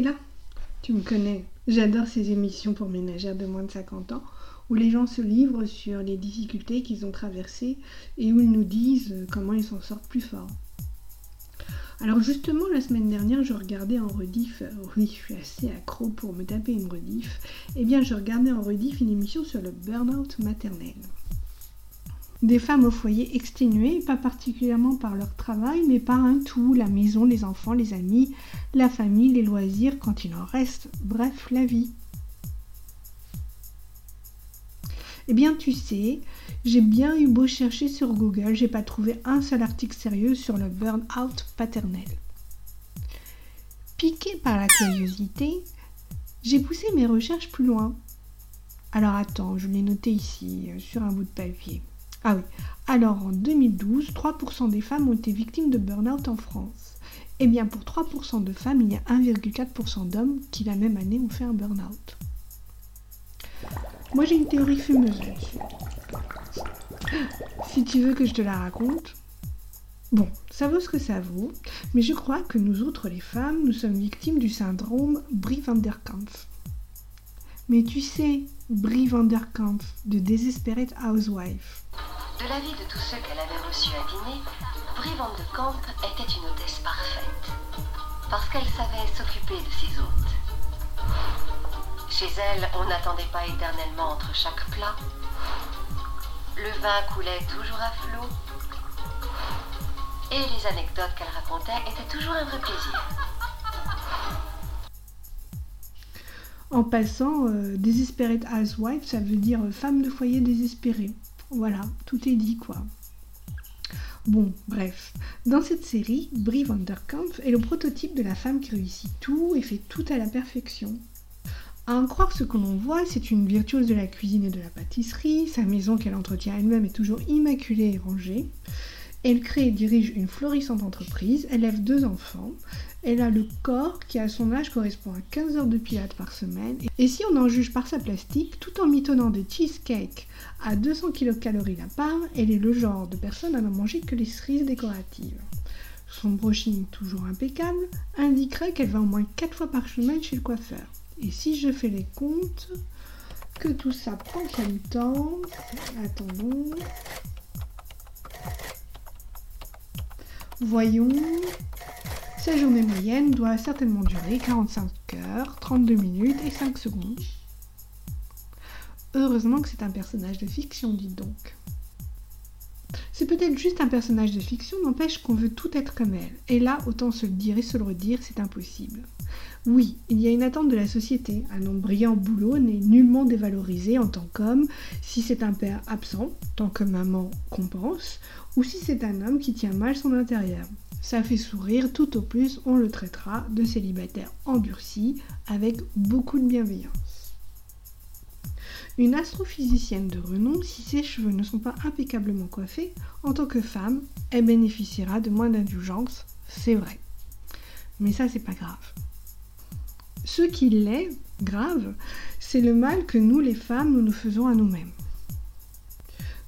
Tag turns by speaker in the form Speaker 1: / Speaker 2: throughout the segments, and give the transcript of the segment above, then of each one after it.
Speaker 1: là? Tu me connais. J'adore ces émissions pour ménagères de moins de 50 ans où les gens se livrent sur les difficultés qu'ils ont traversées et où ils nous disent comment ils s'en sortent plus forts. Alors justement, la semaine dernière, je regardais en rediff, oui, je suis assez accro pour me taper une rediff, eh bien je regardais en rediff une émission sur le burn-out maternel. Des femmes au foyer exténuées, pas particulièrement par leur travail, mais par un tout, la maison, les enfants, les amis, la famille, les loisirs, quand il en reste, bref, la vie. Eh bien, tu sais, j'ai bien eu beau chercher sur Google, j'ai pas trouvé un seul article sérieux sur le burn-out paternel. Piqué par la curiosité, j'ai poussé mes recherches plus loin. Alors attends, je l'ai noté ici, euh, sur un bout de papier. Ah oui, alors en 2012, 3% des femmes ont été victimes de burn-out en France. Eh bien, pour 3% de femmes, il y a 1,4% d'hommes qui la même année ont fait un burn-out. Moi j'ai une théorie fumeuse là-dessus. Si tu veux que je te la raconte. Bon, ça vaut ce que ça vaut, mais je crois que nous autres les femmes, nous sommes victimes du syndrome Brie van der Kampf. Mais tu sais, Brie van der Kampf, de Desperate Housewife.
Speaker 2: De l'avis de tous ceux qu'elle avait reçus à dîner, Brie van der Kampf était une hôtesse parfaite, parce qu'elle savait s'occuper de ses hôtes. Chez elle, on n'attendait pas éternellement entre chaque plat. Le vin coulait toujours à flot. Et les anecdotes qu'elle racontait étaient toujours un vrai plaisir.
Speaker 1: En passant, euh, Desperate Housewife, ça veut dire femme de foyer désespérée. Voilà, tout est dit quoi. Bon, bref. Dans cette série, Brie Vanderkampf est le prototype de la femme qui réussit tout et fait tout à la perfection. À en croire ce que l'on voit, c'est une virtuose de la cuisine et de la pâtisserie, sa maison qu'elle entretient elle-même est toujours immaculée et rangée. Elle crée et dirige une florissante entreprise, élève deux enfants, elle a le corps qui à son âge correspond à 15 heures de pilates par semaine, et si on en juge par sa plastique, tout en mitonnant des cheesecakes à 200 kcal la part, elle est le genre de personne à ne manger que les cerises décoratives. Son brushing toujours impeccable indiquerait qu'elle va au moins 4 fois par semaine chez le coiffeur. Et si je fais les comptes, que tout ça prend comme temps, attendons. Voyons. Sa journée moyenne doit certainement durer 45 heures, 32 minutes et 5 secondes. Heureusement que c'est un personnage de fiction, dites donc. C'est peut-être juste un personnage de fiction, n'empêche qu'on veut tout être comme elle. Et là, autant se le dire et se le redire, c'est impossible. Oui, il y a une attente de la société. Un homme brillant boulot n'est nullement dévalorisé en tant qu'homme si c'est un père absent, tant que maman compense, ou si c'est un homme qui tient mal son intérieur. Ça fait sourire, tout au plus on le traitera de célibataire endurci avec beaucoup de bienveillance. Une astrophysicienne de renom, si ses cheveux ne sont pas impeccablement coiffés, en tant que femme, elle bénéficiera de moins d'indulgence, c'est vrai. Mais ça, c'est pas grave. Ce qui l'est, grave, c'est le mal que nous, les femmes, nous nous faisons à nous-mêmes.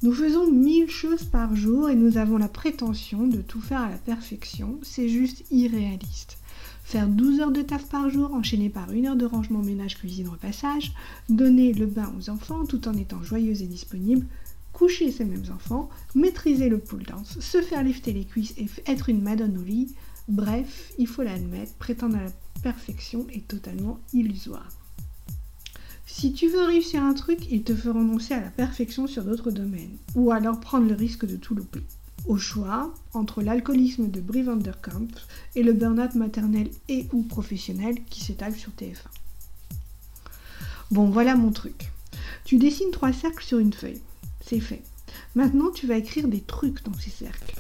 Speaker 1: Nous faisons mille choses par jour et nous avons la prétention de tout faire à la perfection. C'est juste irréaliste. Faire 12 heures de taf par jour, enchaîné par une heure de rangement, ménage, cuisine, repassage, donner le bain aux enfants tout en étant joyeuse et disponible, coucher ces mêmes enfants, maîtriser le pole dance, se faire lifter les cuisses et être une madone au lit, bref, il faut l'admettre, prétendre à la perfection est totalement illusoire. Si tu veux réussir un truc, il te faut renoncer à la perfection sur d'autres domaines, ou alors prendre le risque de tout louper. Au choix, entre l'alcoolisme de Brie Vanderkamp et le burn-out maternel et ou professionnel qui s'étale sur TF1. Bon, voilà mon truc. Tu dessines trois cercles sur une feuille. C'est fait. Maintenant, tu vas écrire des trucs dans ces cercles.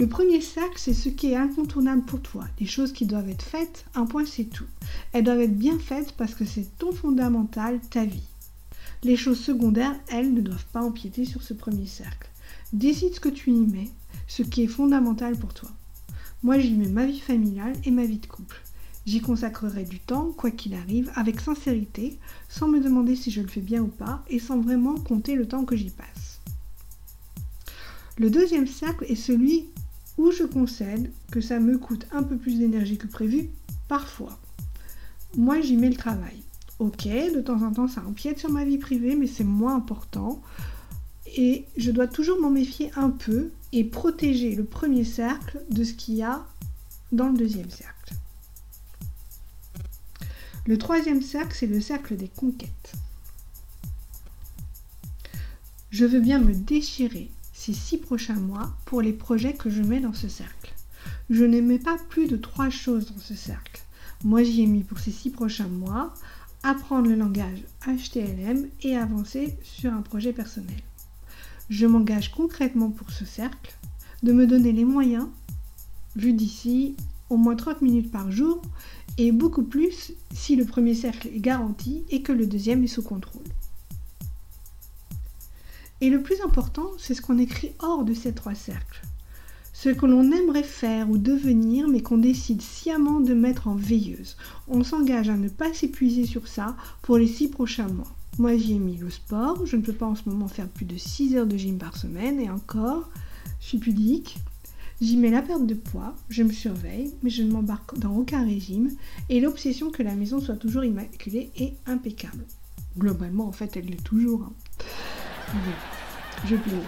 Speaker 1: Le premier cercle, c'est ce qui est incontournable pour toi, les choses qui doivent être faites, un point c'est tout. Elles doivent être bien faites parce que c'est ton fondamental, ta vie. Les choses secondaires, elles, ne doivent pas empiéter sur ce premier cercle. Décide ce que tu y mets, ce qui est fondamental pour toi. Moi, j'y mets ma vie familiale et ma vie de couple. J'y consacrerai du temps, quoi qu'il arrive, avec sincérité, sans me demander si je le fais bien ou pas, et sans vraiment compter le temps que j'y passe. Le deuxième cercle est celui je concède que ça me coûte un peu plus d'énergie que prévu, Parfois. Moi, j'y mets le travail. Ok, de temps en temps, ça empiète sur ma vie privée, mais c'est moins important. Et je dois toujours m'en méfier un peu et protéger le premier cercle de ce qu'il y a dans le deuxième cercle. Le troisième cercle, c'est le cercle des conquêtes. Je veux bien me déchirer ces six prochains mois pour les projets que je mets dans ce cercle. Je n'aimais pas plus de trois choses dans ce cercle. Moi, j'y ai mis pour ces six prochains mois apprendre le langage HTML et avancer sur un projet personnel. Je m'engage concrètement pour ce cercle de me donner les moyens, vu d'ici, au moins 30 minutes par jour, et beaucoup plus si le premier cercle est garanti et que le deuxième est sous contrôle. Et le plus important, c'est ce qu'on écrit hors de ces trois cercles. Ce que l'on aimerait faire ou devenir, mais qu'on décide sciemment de mettre en veilleuse. On s'engage à ne pas s'épuiser sur ça pour les six prochains mois. Moi, j'y ai mis le sport. Je ne peux pas en ce moment faire plus de 6 heures de gym par semaine. Et encore, je suis pudique. J'y mets la perte de poids, je me surveille, mais je ne m'embarque dans aucun régime, et l'obsession que la maison soit toujours immaculée et impeccable. Globalement, en fait, elle l'est toujours. Hein. Je plaisante.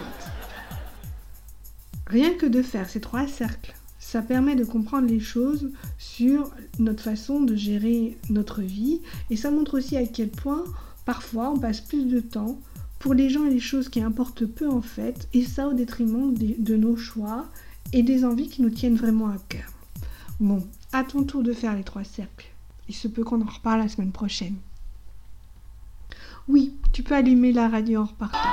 Speaker 1: Rien que de faire ces trois cercles, ça permet de comprendre les choses sur notre façon de gérer notre vie, et ça montre aussi à quel point, parfois, on passe plus de temps pour les gens et les choses qui importent peu en fait, et ça au détriment de nos choix et des envies qui nous tiennent vraiment à cœur. Bon, à ton tour de faire les trois cercles. Il se peut qu'on en reparle la semaine prochaine. Oui, tu peux allumer la radio en repartant.